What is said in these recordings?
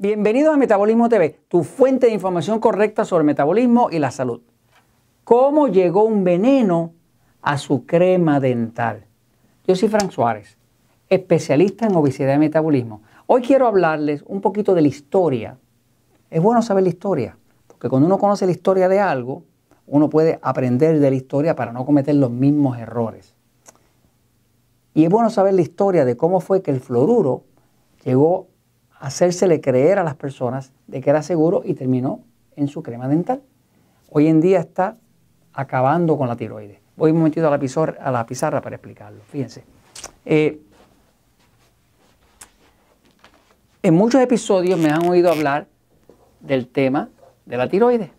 Bienvenidos a Metabolismo TV, tu fuente de información correcta sobre el metabolismo y la salud. ¿Cómo llegó un veneno a su crema dental? Yo soy Frank Suárez, especialista en obesidad y metabolismo. Hoy quiero hablarles un poquito de la historia. Es bueno saber la historia, porque cuando uno conoce la historia de algo, uno puede aprender de la historia para no cometer los mismos errores. Y es bueno saber la historia de cómo fue que el fluoruro llegó hacérsele creer a las personas de que era seguro y terminó en su crema dental. Hoy en día está acabando con la tiroides. Voy un momentito a la, pizarra, a la pizarra para explicarlo. Fíjense. Eh, en muchos episodios me han oído hablar del tema de la tiroides.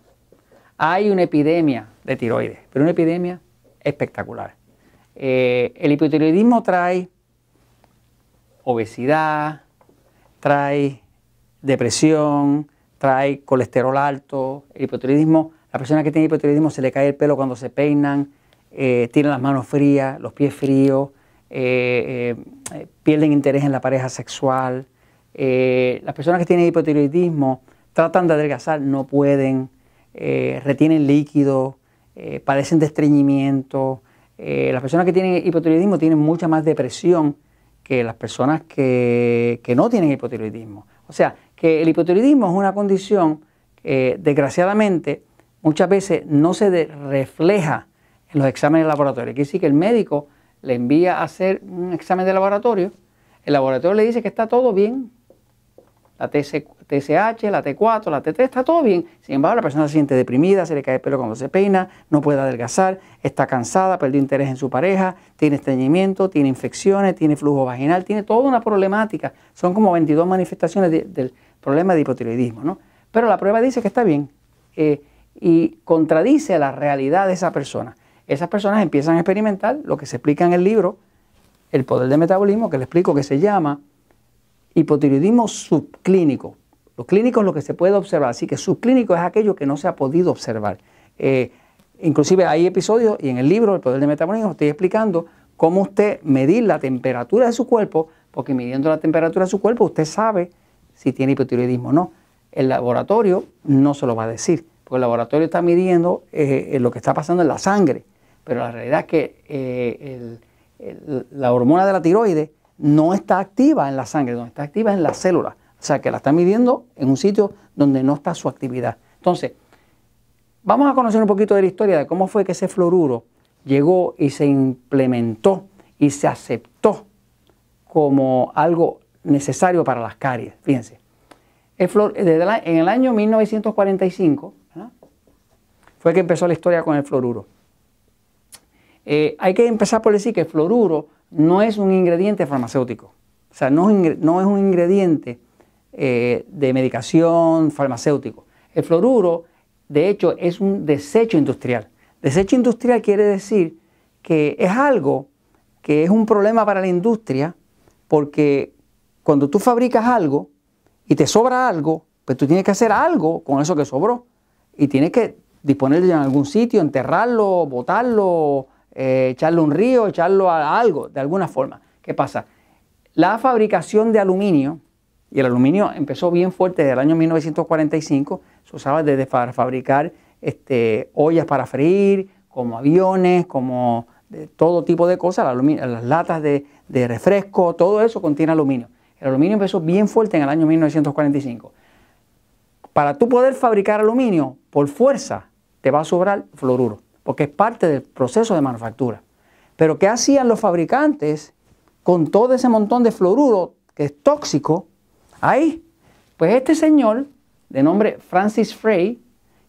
Hay una epidemia de tiroides, pero una epidemia espectacular. Eh, el hipotiroidismo trae obesidad, trae depresión, trae colesterol alto, hipotiroidismo, la persona que tiene hipotiroidismo se le cae el pelo cuando se peinan, eh, tienen las manos frías, los pies fríos, eh, eh, pierden interés en la pareja sexual. las personas que tienen hipotiroidismo tratan de adelgazar, no pueden, retienen líquido, padecen de estreñimiento. las personas que tienen hipotiroidismo tienen mucha más depresión que las personas que, no tienen hipotiroidismo. O sea, que el hipotiroidismo es una condición que desgraciadamente muchas veces no se refleja en los exámenes de laboratorio. Quiere decir que el médico le envía a hacer un examen de laboratorio, el laboratorio le dice que está todo bien, la TSH, la T4, la T3, está todo bien. Sin embargo, la persona se siente deprimida, se le cae el pelo cuando se peina, no puede adelgazar, está cansada, perdió interés en su pareja, tiene estreñimiento, tiene infecciones, tiene flujo vaginal, tiene toda una problemática. Son como 22 manifestaciones del problema de hipotiroidismo. ¿no? Pero la prueba dice que está bien eh, y contradice la realidad de esa persona. Esas personas empiezan a experimentar lo que se explica en el libro, El Poder del Metabolismo, que le explico que se llama hipotiroidismo subclínico. Lo clínico es lo que se puede observar, así que subclínico es aquello que no se ha podido observar. Eh, inclusive hay episodios y en el libro El Poder del Metabolismo estoy explicando cómo usted medir la temperatura de su cuerpo, porque midiendo la temperatura de su cuerpo usted sabe si tiene hipotiroidismo o no. El laboratorio no se lo va a decir, porque el laboratorio está midiendo eh, lo que está pasando en la sangre, pero la realidad es que eh, la hormona de la tiroides no está activa en la sangre, no está activa en las células. O sea, que la está midiendo en un sitio donde no está su actividad. Entonces, vamos a conocer un poquito de la historia de cómo fue que ese fluoruro llegó y se implementó y se aceptó como algo necesario para las caries. Fíjense, en el año 1945 fue que empezó la historia con el fluoruro. Eh, hay que empezar por decir que el fluoruro no es un ingrediente farmacéutico. O sea, no, es un ingrediente eh, de medicación farmacéutico. El fluoruro, de hecho, es un desecho industrial. Desecho industrial quiere decir que es algo que es un problema para la industria porque cuando tú fabricas algo y te sobra algo, pues tú tienes que hacer algo con eso que sobró y tienes que disponerlo en algún sitio, enterrarlo, botarlo, eh, echarlo a un río, echarlo a algo, de alguna forma. ¿Qué pasa? La fabricación de aluminio, y el aluminio empezó bien fuerte desde el año 1945, se usaba desde para fabricar este, ollas para freír, como aviones, como todo tipo de cosas, las latas de, de refresco, todo eso contiene aluminio. El aluminio empezó bien fuerte en el año 1945. Para tú poder fabricar aluminio, por fuerza, te va a sobrar fluoruro porque es parte del proceso de manufactura. Pero ¿qué hacían los fabricantes con todo ese montón de fluoruro que es tóxico? Ahí, pues este señor, de nombre Francis Frey,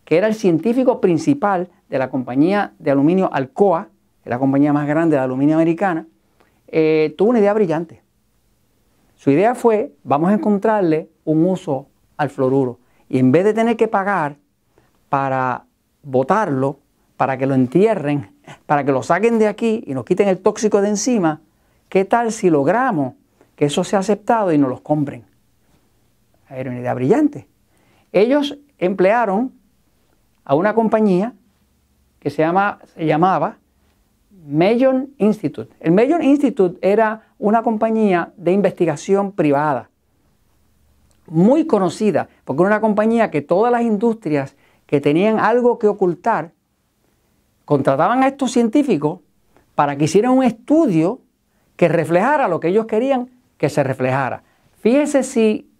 que era el científico principal de la compañía de aluminio Alcoa, la compañía más grande de aluminio americana, eh, tuvo una idea brillante. Su idea fue, vamos a encontrarle un uso al fluoruro. Y en vez de tener que pagar para botarlo, para que lo entierren, para que lo saquen de aquí y nos quiten el tóxico de encima, ¿qué tal si logramos que eso sea aceptado y nos los compren? Era una idea brillante. Ellos emplearon a una compañía que se, llama, se llamaba Mayon Institute. El Mayon Institute era una compañía de investigación privada. muy conocida, porque era una compañía que todas las industrias que tenían algo que ocultar, contrataban a estos científicos para que hicieran un estudio que reflejara lo que ellos querían que se reflejara. Fíjese si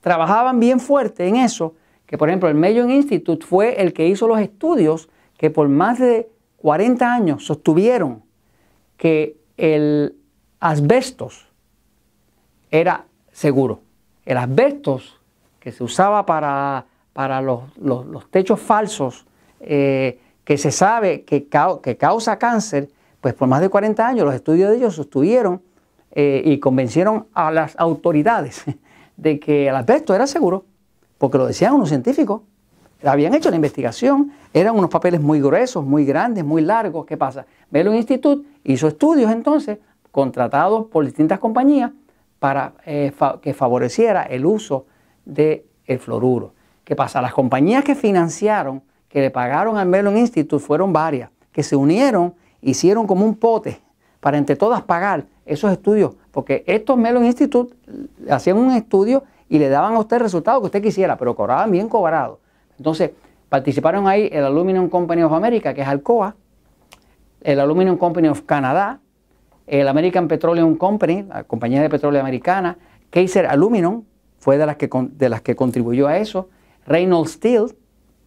trabajaban bien fuerte en eso, que por ejemplo el Mayo Institute fue el que hizo los estudios que por más de 40 años sostuvieron que el asbestos era seguro. El asbestos que se usaba para, para los, techos falsos, eh, que se sabe que, que, causa cáncer, pues por más de 40 años los estudios de ellos sostuvieron eh, y convencieron a las autoridades de que el asbesto era seguro, porque lo decían unos científicos. Habían hecho la investigación, eran unos papeles muy gruesos, muy grandes, muy largos. ¿Qué pasa? Mellon Institute hizo estudios entonces, contratados por distintas compañías, para eh, que favoreciera el uso del fluoruro. ¿Qué pasa? Las compañías que financiaron, que le pagaron al Mellon Institute, fueron varias, que se unieron, hicieron como un pote para entre todas pagar esos estudios, porque estos Mellon Institute hacían un estudio y le daban a usted el resultado que usted quisiera, pero cobraban bien cobrado. Entonces, participaron ahí el Aluminum Company of America, que es Alcoa, el Aluminum Company of Canadá, el American Petroleum Company, la compañía de petróleo americana, Kaiser Aluminum, fue de las que, de las que contribuyó a eso, Reynolds Steel,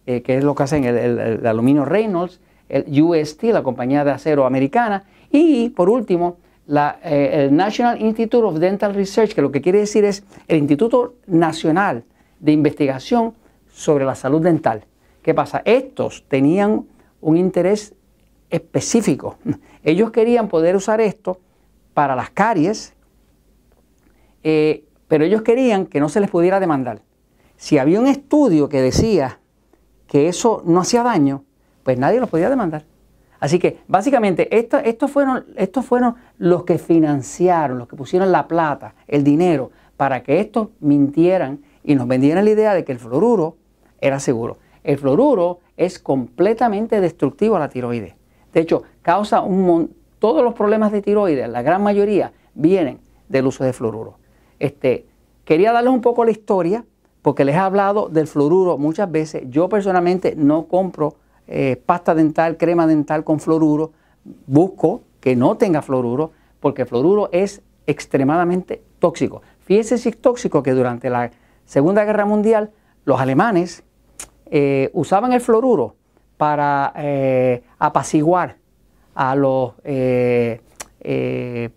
eh, que es lo que hacen el, aluminio Reynolds, el US Steel, la compañía de acero americana, y por último, la, eh, el National Institute of Dental Research, que lo que quiere decir es el Instituto Nacional de Investigación sobre la Salud Dental. ¿Qué pasa? Estos tenían un interés específico. Ellos querían poder usar esto para las caries, eh, pero ellos querían que no se les pudiera demandar. Si había un estudio que decía que eso no hacía daño, pues nadie los podía demandar. Así que básicamente estos, fueron, estos fueron los que financiaron, los que pusieron la plata, el dinero, para que estos mintieran y nos vendieran la idea de que el fluoruro era seguro. El fluoruro es completamente destructivo a la tiroides. De hecho, causa un todos los problemas de tiroides, la gran mayoría, vienen del uso de fluoruro. Este, quería darles un poco la historia, porque les he hablado del fluoruro muchas veces. Yo personalmente no compro eh, pasta dental, crema dental con fluoruro. Busco que no tenga fluoruro, porque el fluoruro es extremadamente tóxico. Fíjense si es tóxico que durante la Segunda Guerra Mundial los alemanes eh, usaban el fluoruro para eh, apaciguar a los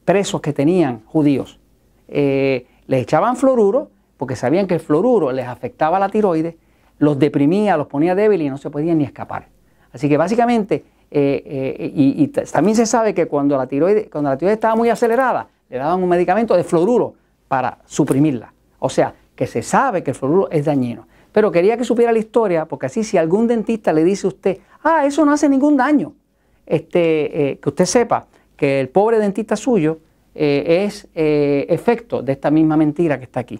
presos que tenían judíos. les echaban fluoruro porque sabían que el fluoruro les afectaba la tiroides, los deprimía, los ponía débiles y no se podían ni escapar. Así que básicamente, y, también se sabe que cuando la, tiroides, cuando la tiroides estaba muy acelerada, le daban un medicamento de fluoruro para suprimirla. O sea, que se sabe que el fluoruro es dañino. Pero quería que supiera la historia, porque así si algún dentista le dice a usted, ah, eso no hace ningún daño, este, eh, que usted sepa que el pobre dentista suyo eh, es eh, efecto de esta misma mentira que está aquí.